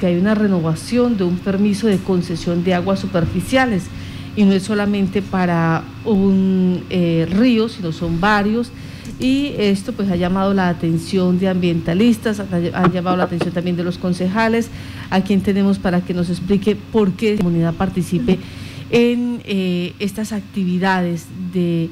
porque hay una renovación de un permiso de concesión de aguas superficiales y no es solamente para un eh, río, sino son varios. Y esto pues ha llamado la atención de ambientalistas, ha, llamado la atención también de los concejales, a quien tenemos para que nos explique por qué la comunidad participe en eh, estas actividades de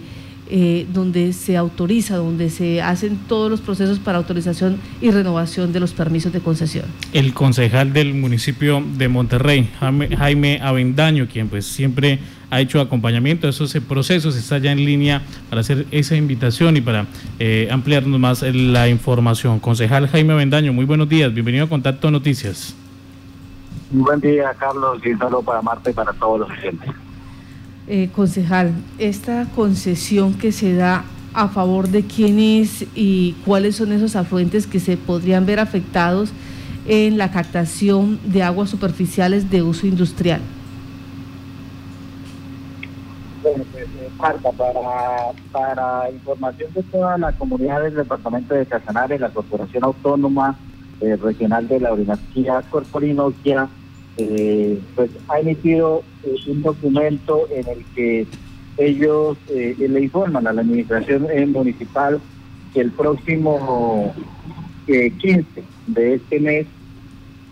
eh, donde se autoriza, donde se hacen todos los procesos para autorización y renovación de los permisos de concesión. El concejal del municipio de Monterrey, Jaime Avendaño, quien pues siempre ha hecho acompañamiento a esos procesos, está ya en línea para hacer esa invitación y para eh, ampliarnos más la información. Concejal Jaime Avendaño, muy buenos días, bienvenido a Contacto Noticias. Muy buen día, Carlos, y un saludo para Marta y para todos los clientes. Eh, concejal, esta concesión que se da a favor de quién es y cuáles son esos afluentes que se podrían ver afectados en la captación de aguas superficiales de uso industrial. Bueno, pues, eh, Marta, para, para información de toda la comunidad del departamento de Casanare, la Corporación Autónoma eh, Regional de la Orinoquía Corporinoquia, eh, pues ha emitido eh, un documento en el que ellos eh, le informan a la administración municipal que el próximo 15 de este mes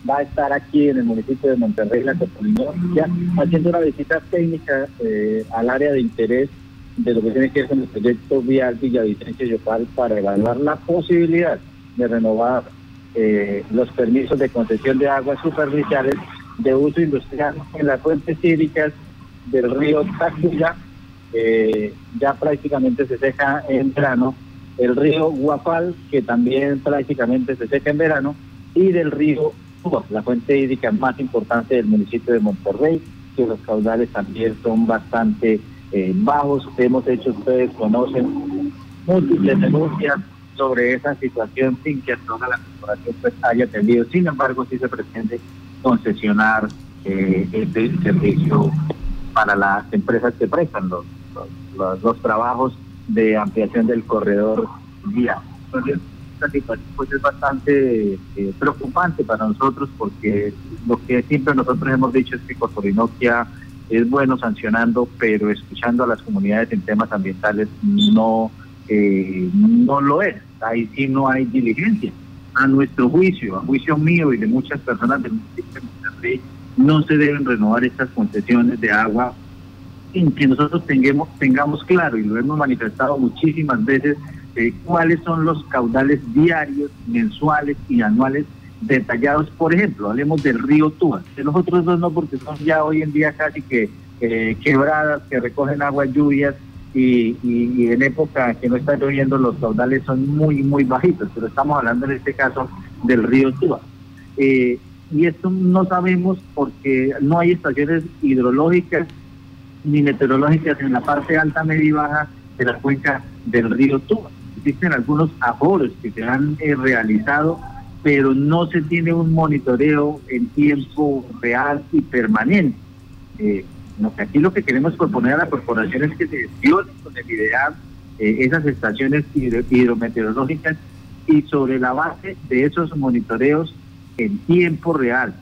va a estar aquí en el municipio de Monterrey, la ya haciendo una visita técnica al área de interés de lo que tiene que ver con el proyecto vial Villavicencio Yopal para evaluar la posibilidad de renovar los permisos de concesión de aguas superficiales de uso industrial en las fuentes hídricas del río Tacuya, ya prácticamente se seca en verano, el río Guapal, que también prácticamente se seca en verano, y del río Cuba, la fuente hídrica más importante del municipio de Monterrey, que los caudales también son bastante eh, bajos. Hemos hecho, ustedes conocen, múltiples denuncias sobre esa situación sin que toda la corporación pues, haya tenido. Sin embargo, sí se pretende concesionar eh, este servicio para las empresas que prestan los, los, trabajos de ampliación del corredor vía. Entonces, pues, es bastante eh, preocupante para nosotros porque lo que siempre nosotros hemos dicho es que Corporinoquia es bueno sancionando, pero escuchando a las comunidades en temas ambientales no, eh, no lo es. Ahí sí no hay diligencia a nuestro juicio, a juicio mío y de muchas personas del municipio de Monterrey, no se deben renovar estas concesiones de agua sin que nosotros tengamos, tengamos claro, y lo hemos manifestado muchísimas veces, eh, cuáles son los caudales diarios, mensuales y anuales detallados. Por ejemplo, hablemos del río Túa, de los no, porque son ya hoy en día casi que eh, quebradas que recogen agua lluvias y, en época que no está lloviendo los caudales son muy, muy bajitos, pero estamos hablando en este caso del río Tuba. Eh, y esto no sabemos porque no hay estaciones hidrológicas ni meteorológicas en la parte alta, media y baja de la cuenca del río Tuba. Existen algunos aforos que se han eh, realizado, pero no se tiene un monitoreo en tiempo real y permanente. Eh, aquí lo que queremos proponer a la corporación es que se gestionen con el ideal eh, esas estaciones hidrometeorológicas y sobre la base de esos monitoreos en tiempo real,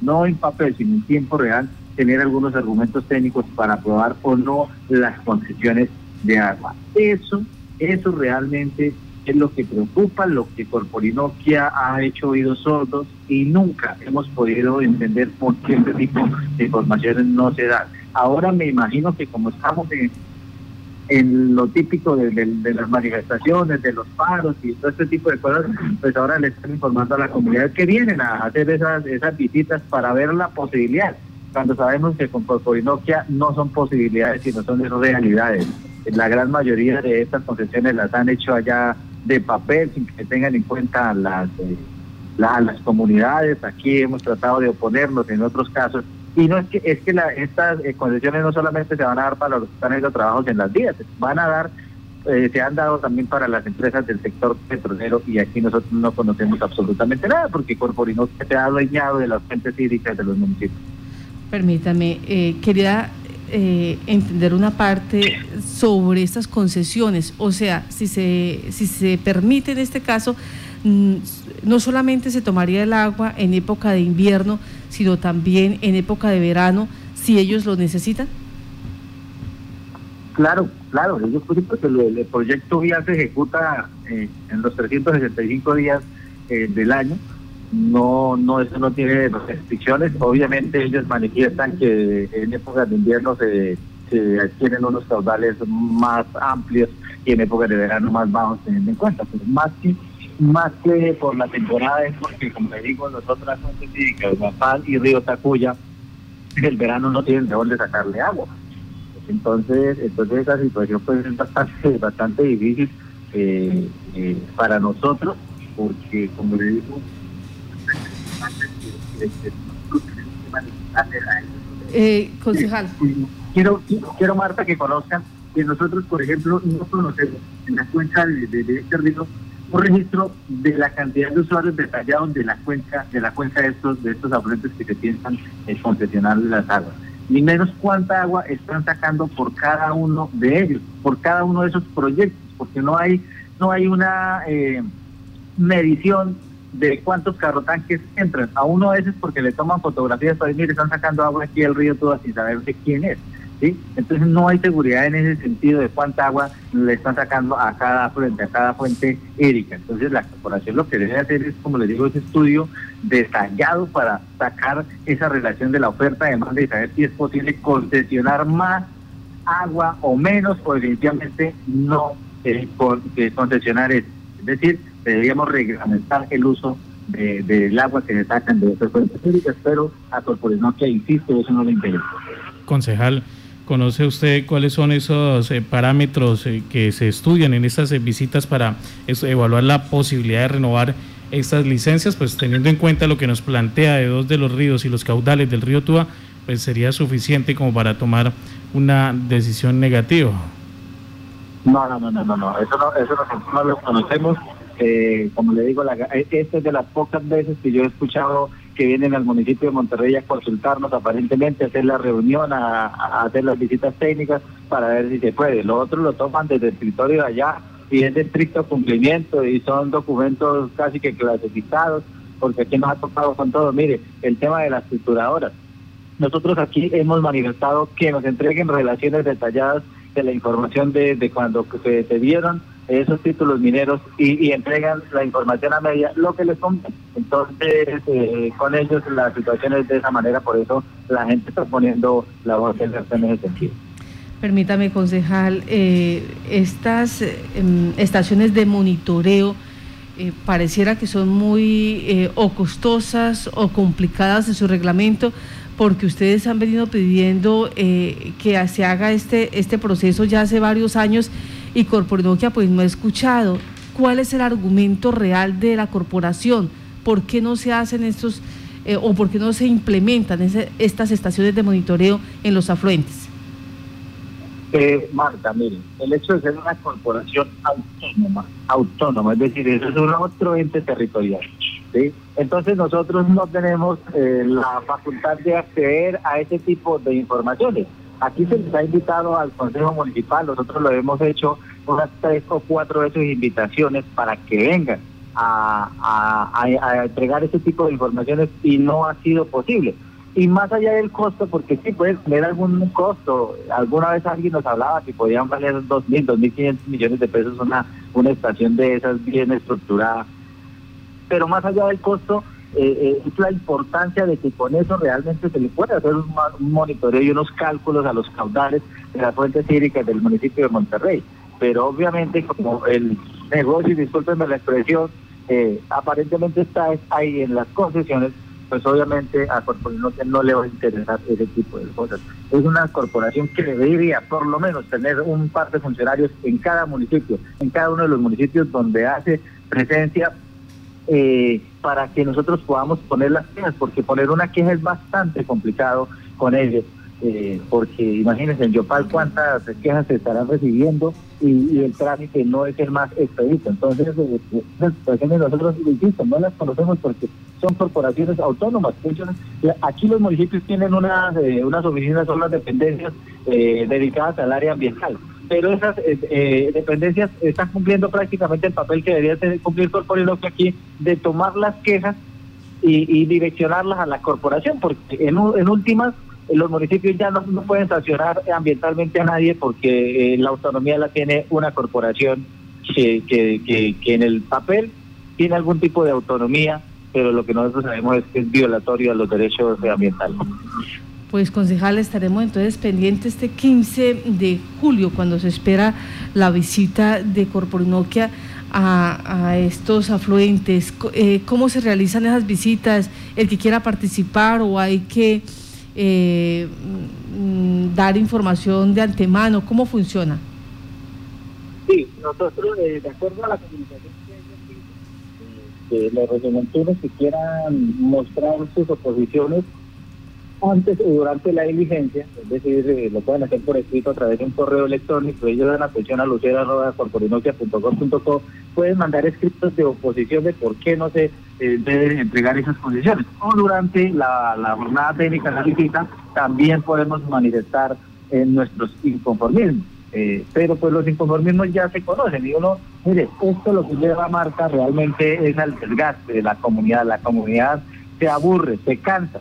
no en papel, sino en tiempo real, tener algunos argumentos técnicos para aprobar o no las concesiones de agua. Eso, eso realmente es lo que preocupa, lo que Corporinoquia ha hecho oídos sordos y nunca hemos podido entender por qué este tipo de informaciones no se dan. Ahora me imagino que como estamos en, en lo típico de, las manifestaciones, de los paros y todo este tipo de cosas, pues ahora le están informando a la comunidad que vienen a hacer esas, esas visitas para ver la posibilidad, cuando sabemos que con Corporinoquia no son posibilidades, sino son realidades. La gran mayoría de estas concesiones las han hecho allá de papel sin que tengan en cuenta las, eh, las comunidades. Aquí hemos tratado de oponernos en otros casos. Y no es que es que la, estas eh, concesiones no solamente se van a dar para los que están haciendo trabajos en las vías, van a dar, eh, se han dado también para las empresas del sector petrolero y aquí nosotros no conocemos absolutamente nada porque Corporino se ha adueñado de las fuentes hídricas de los municipios. Permítame, eh, quería eh, entender una parte sobre estas concesiones. O sea, si se, si se permite en este caso, mm, no solamente se tomaría el agua en época de invierno, sino también en época de verano, si ellos lo necesitan? Claro, claro, creo que el, proyecto VIA se ejecuta eh, en los 365 días eh, del año. No, no, eso no tiene restricciones. Obviamente ellos manifiestan que en épocas de invierno se, se adquieren unos caudales más amplios y en épocas de verano más bajos teniendo en cuenta. Pero más que más que por la temporada es porque, como le digo, nosotras fuentes hídricas, y Río Tacuya, el verano no tienen de dónde sacarle agua. Entonces, entonces esa situación pues es bastante, bastante difícil eh, eh, para nosotros, porque como le digo, eh, concejal. Quiero, quiero, Marta, que conozcan que nosotros, por ejemplo, no conocemos en la cuenca de, de, este río un registro de la cantidad de usuarios detallados de la cuenca, de la cuenca de estos, de estos afluentes que se piensan concesionar las aguas ni menos cuánta agua están sacando por cada uno de ellos, por cada uno de esos proyectos, porque no hay, no hay una eh, medición de cuántos carrotanques entran. A uno a veces porque le toman fotografías para decir, están sacando agua aquí del río todo sin saber de quién es. Entonces no hay seguridad en ese sentido de cuánta agua le están sacando a cada fuente, a cada fuente hídrica. Entonces la corporación lo que debe hacer es, como les digo, ese estudio detallado para sacar esa relación de la oferta demanda y saber si es posible concesionar más agua o menos o definitivamente no eh, concesionar Es decir, deberíamos reglamentar el uso del agua que se sacan de esas fuentes hídricas, pero a corporación que insisto, eso no le interesa. Concejal, ¿Conoce usted cuáles son esos eh, parámetros eh, que se estudian en estas eh, visitas para evaluar la posibilidad de renovar estas licencias? Pues teniendo en cuenta lo que nos plantea de dos de los ríos y los caudales del río Túa, pues sería suficiente como para tomar una decisión negativa. No, no, no, no, no, eso no, eso no, lo conocemos. Como le digo, la, esta es de las pocas veces que yo he escuchado que vienen al municipio de Monterrey a consultarnos aparentemente, hacer la reunión, a, hacer las visitas técnicas para ver si se puede. Los otros lo toman desde el escritorio de allá y es de estricto cumplimiento y son documentos casi que clasificados, porque aquí nos ha tocado con todo. Mire, el tema de las estructuradoras. Nosotros aquí hemos manifestado que nos entreguen relaciones detalladas de la información de, de cuando se, se dieron esos títulos mineros y, entregan la información a media, lo que les conviene. Entonces, eh, con ellos la situación es de esa manera, por eso la gente está poniendo la voz en ese sentido. Permítame, concejal, eh, estas em, estaciones de monitoreo eh, pareciera que son muy o costosas o complicadas en su reglamento, porque ustedes han venido pidiendo que se haga este, este proceso ya hace varios años y Corporinoquia pues no ha escuchado. ¿Cuál es el argumento real de la corporación? ¿Por qué no se hacen estos eh, o por qué no se implementan estas estaciones de monitoreo en los afluentes? Eh, Marta, miren, el hecho de ser una corporación autónoma, autónoma, es decir, eso es un otro ente territorial. ¿sí? Entonces nosotros no tenemos eh, la facultad de acceder a ese tipo de informaciones. Aquí se les ha invitado al Consejo Municipal, nosotros lo hemos hecho unas tres o cuatro veces invitaciones para que vengan a, entregar ese tipo de informaciones y no ha sido posible. Y más allá del costo, porque sí puede tener algún costo, alguna vez alguien nos hablaba que podían valer 2.000, 2.500 millones de pesos una, una estación de esas bien estructurada. Pero más allá del costo, eh, eh, es la importancia de que con eso realmente se le puede hacer un, monitoreo y unos cálculos a los caudales de las fuentes hídricas del municipio de Monterrey. Pero obviamente como el negocio, discúlpenme la expresión, eh, aparentemente está ahí en las concesiones, pues obviamente a Corporación no le va a interesar ese tipo de cosas. Es una corporación que debería por lo menos tener un par de funcionarios en cada municipio, en cada uno de los municipios donde hace presencia eh, para que nosotros podamos poner las quejas, porque poner una queja es bastante complicado con ellos, eh, porque imagínense en Yopal cuántas quejas se estarán recibiendo y, el trámite no es el más expedito. Entonces, eh, las situaciones nosotros, insisto, no las conocemos porque son corporaciones autónomas. Aquí los municipios tienen unas, unas oficinas, son las dependencias dedicadas al área ambiental pero esas dependencias están cumpliendo prácticamente el papel que debería cumplir Corporinoquia aquí de tomar las quejas y, direccionarlas a la corporación, porque en, últimas los municipios ya no, pueden sancionar ambientalmente a nadie porque la autonomía la tiene una corporación que, que, que en el papel tiene algún tipo de autonomía, pero lo que nosotros sabemos es que es violatorio a los derechos ambientales. Pues concejal, estaremos entonces pendientes este 15 de julio, cuando se espera la visita de Corporinoquia a, estos afluentes. Eh, ¿Cómo se realizan esas visitas? ¿El que quiera participar o hay que eh, mm, dar información de antemano? ¿Cómo funciona? Sí, nosotros, eh, de acuerdo a la comunicación que los reglamentarios que quieran mostrar sus oposiciones antes o durante la diligencia, es decir, eh, lo pueden hacer por escrito a través de un correo electrónico, ellos dan atención a lucera.corporinoquia.com.co, pueden mandar escritos de oposición de por qué no se eh, deben entregar esas condiciones. O durante la, jornada técnica la también podemos manifestar en nuestros inconformismos. Eh, pero pues los inconformismos ya se conocen y uno, mire, esto lo que lleva a marca realmente es al desgaste de la comunidad, la comunidad se aburre, se cansa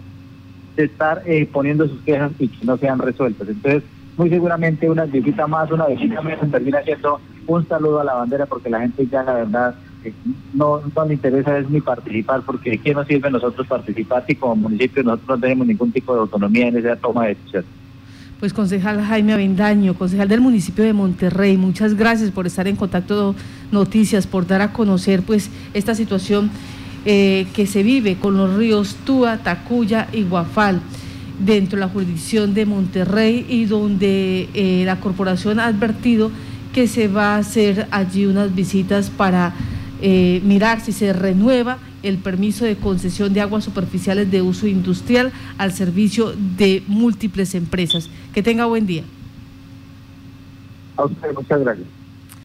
de estar eh, poniendo sus quejas y que no sean resueltas. Entonces, muy seguramente una visita más, una visita menos termina siendo un saludo a la bandera porque la gente ya la verdad eh, no, no le interesa es ni participar porque ¿qué nos sirve nosotros participar si como municipio nosotros no tenemos ningún tipo de autonomía en esa toma de decisiones? Pues concejal Jaime Avendaño, concejal del municipio de Monterrey, muchas gracias por estar en contacto noticias, por dar a conocer pues esta situación eh, que se vive con los ríos Túa, Tacuya y Guafal dentro de la jurisdicción de Monterrey y donde eh, la corporación ha advertido que se va a hacer allí unas visitas para eh, mirar si se renueva el permiso de concesión de aguas superficiales de uso industrial al servicio de múltiples empresas. Que tenga buen día. A usted, muchas gracias.